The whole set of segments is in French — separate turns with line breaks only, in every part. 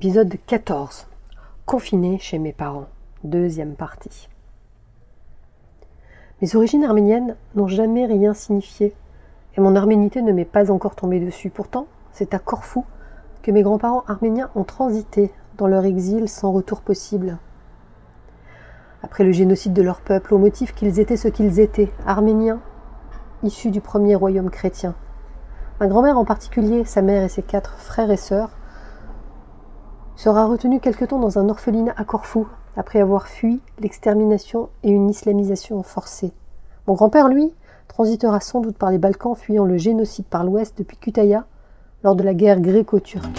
Épisode 14. Confiné chez mes parents. Deuxième partie. Mes origines arméniennes n'ont jamais rien signifié, et mon arménité ne m'est pas encore tombée dessus. Pourtant, c'est à Corfou que mes grands-parents arméniens ont transité dans leur exil sans retour possible. Après le génocide de leur peuple, au motif qu'ils étaient ce qu'ils étaient, arméniens, issus du premier royaume chrétien. Ma grand-mère en particulier, sa mère et ses quatre frères et sœurs, sera retenu quelque temps dans un orphelinat à Corfou, après avoir fui l'extermination et une islamisation forcée. Mon grand-père, lui, transitera sans doute par les Balkans, fuyant le génocide par l'ouest depuis Kütahya, lors de la guerre gréco-turque.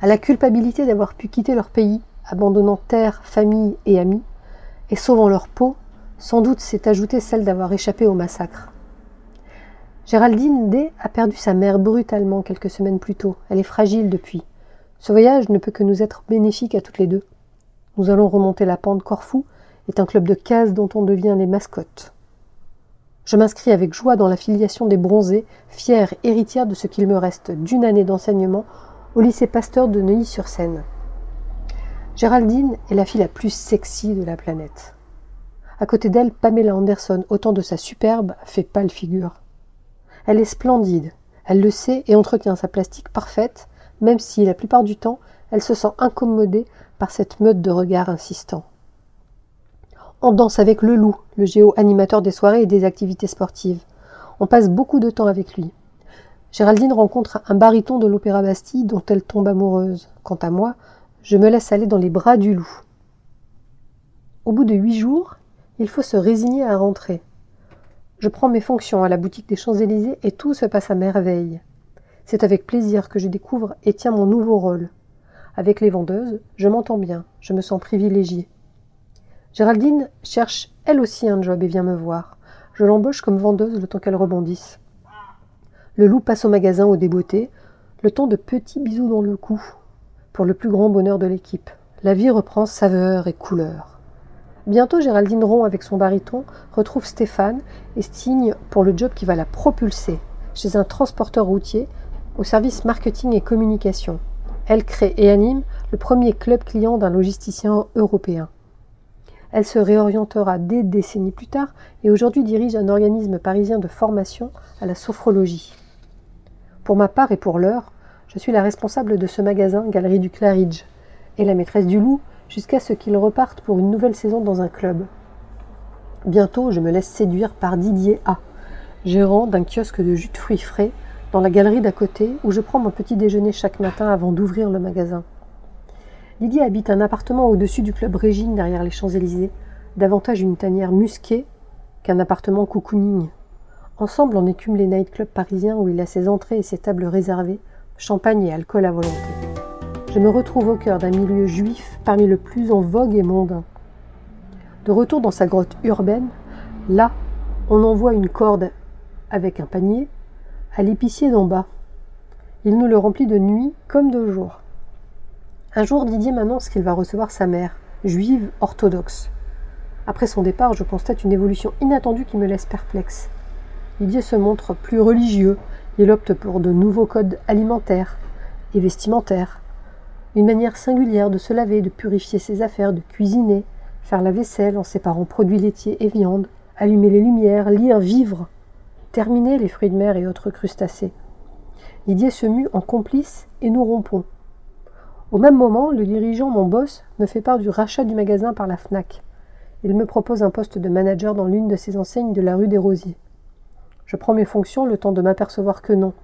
À la culpabilité d'avoir pu quitter leur pays, abandonnant terre, famille et amis, et sauvant leur peau, sans doute s'est ajoutée celle d'avoir échappé au massacre. Géraldine D a perdu sa mère brutalement quelques semaines plus tôt. Elle est fragile depuis. Ce voyage ne peut que nous être bénéfique à toutes les deux. Nous allons remonter la pente Corfou est un club de cases dont on devient les mascottes. Je m'inscris avec joie dans la filiation des bronzés, fière héritière de ce qu'il me reste d'une année d'enseignement au lycée Pasteur de Neuilly-sur-Seine. Géraldine est la fille la plus sexy de la planète. À côté d'elle, Pamela Anderson, autant de sa superbe, fait pâle figure. Elle est splendide, elle le sait et entretient sa plastique parfaite, même si, la plupart du temps, elle se sent incommodée par cette meute de regards insistants. On danse avec le loup, le géo-animateur des soirées et des activités sportives. On passe beaucoup de temps avec lui. Géraldine rencontre un baryton de l'Opéra Bastille dont elle tombe amoureuse. Quant à moi, je me laisse aller dans les bras du loup. Au bout de huit jours, il faut se résigner à rentrer. Je prends mes fonctions à la boutique des Champs-Élysées et tout se passe à merveille. C'est avec plaisir que je découvre et tiens mon nouveau rôle. Avec les vendeuses, je m'entends bien, je me sens privilégiée. Géraldine cherche elle aussi un job et vient me voir. Je l'embauche comme vendeuse le temps qu'elle rebondisse. Le loup passe au magasin au débeauté, le temps de petits bisous dans le cou, pour le plus grand bonheur de l'équipe. La vie reprend saveur et couleur. Bientôt, Géraldine rompt avec son baryton, retrouve Stéphane et signe pour le job qui va la propulser chez un transporteur routier au service marketing et communication. Elle crée et anime le premier club client d'un logisticien européen. Elle se réorientera des décennies plus tard et aujourd'hui dirige un organisme parisien de formation à la sophrologie. Pour ma part et pour l'heure, je suis la responsable de ce magasin Galerie du Claridge et la maîtresse du loup jusqu'à ce qu'il reparte pour une nouvelle saison dans un club. Bientôt, je me laisse séduire par Didier A, gérant d'un kiosque de jus de fruits frais dans la galerie d'à côté où je prends mon petit déjeuner chaque matin avant d'ouvrir le magasin. Didier habite un appartement au-dessus du club Régine derrière les Champs-Élysées, davantage une tanière musquée qu'un appartement cocooning. Ensemble, on écume les nightclubs parisiens où il a ses entrées et ses tables réservées, champagne et alcool à volonté. Je me retrouve au cœur d'un milieu juif parmi le plus en vogue et mondain. De retour dans sa grotte urbaine, là, on envoie une corde avec un panier, à l'épicier d'en bas. Il nous le remplit de nuit comme de jour. Un jour, Didier m'annonce qu'il va recevoir sa mère, juive orthodoxe. Après son départ, je constate une évolution inattendue qui me laisse perplexe. Didier se montre plus religieux, il opte pour de nouveaux codes alimentaires et vestimentaires, une manière singulière de se laver, de purifier ses affaires, de cuisiner, faire la vaisselle en séparant produits laitiers et viande, allumer les lumières, lire, vivre. Terminer les fruits de mer et autres crustacés. Didier se mue en complice et nous rompons. Au même moment, le dirigeant, mon boss, me fait part du rachat du magasin par la FNAC. Il me propose un poste de manager dans l'une de ses enseignes de la rue des Rosiers. Je prends mes fonctions le temps de m'apercevoir que non.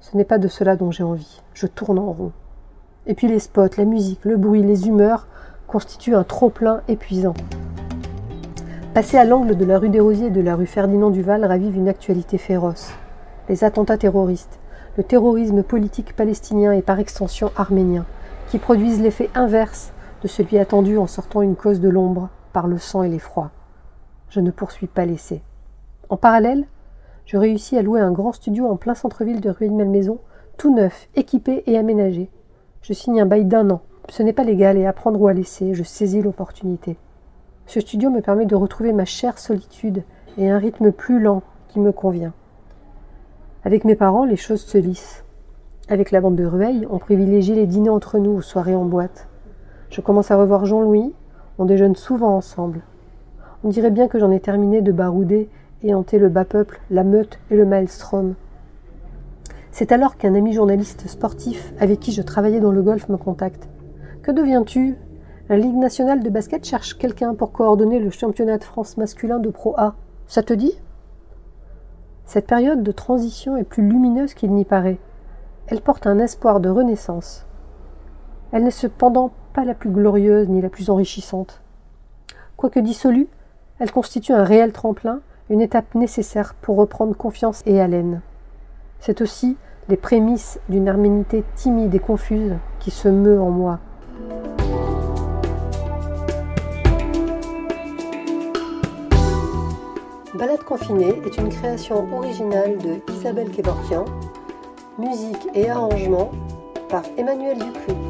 Ce n'est pas de cela dont j'ai envie. Je tourne en rond. Et puis les spots, la musique, le bruit, les humeurs constituent un trop-plein épuisant. Passer à l'angle de la rue des Rosiers et de la rue Ferdinand Duval ravive une actualité féroce. Les attentats terroristes, le terrorisme politique palestinien et par extension arménien, qui produisent l'effet inverse de celui attendu en sortant une cause de l'ombre par le sang et l'effroi. Je ne poursuis pas l'essai. En parallèle, je réussis à louer un grand studio en plein centre-ville de Rueil-Malmaison, tout neuf, équipé et aménagé. Je signe un bail d'un an. Ce n'est pas légal et à prendre ou à laisser, je saisis l'opportunité. Ce studio me permet de retrouver ma chère solitude et un rythme plus lent qui me convient. Avec mes parents, les choses se lissent. Avec la bande de Rueil, on privilégie les dîners entre nous aux soirées en boîte. Je commence à revoir Jean-Louis, on déjeune souvent ensemble. On dirait bien que j'en ai terminé de barouder et hanter le bas peuple, la meute et le maelstrom. C'est alors qu'un ami journaliste sportif avec qui je travaillais dans le golf me contacte. Que deviens-tu? La Ligue nationale de basket cherche quelqu'un pour coordonner le championnat de France masculin de Pro A. Ça te dit? Cette période de transition est plus lumineuse qu'il n'y paraît. Elle porte un espoir de renaissance. Elle n'est cependant pas la plus glorieuse ni la plus enrichissante. Quoique dissolue, elle constitue un réel tremplin, une étape nécessaire pour reprendre confiance et haleine. C'est aussi les prémices d'une arménité timide et confuse qui se meut en moi. Balade confinée est une création originale de Isabelle Kevorkian, musique et arrangement par Emmanuel Dupuis.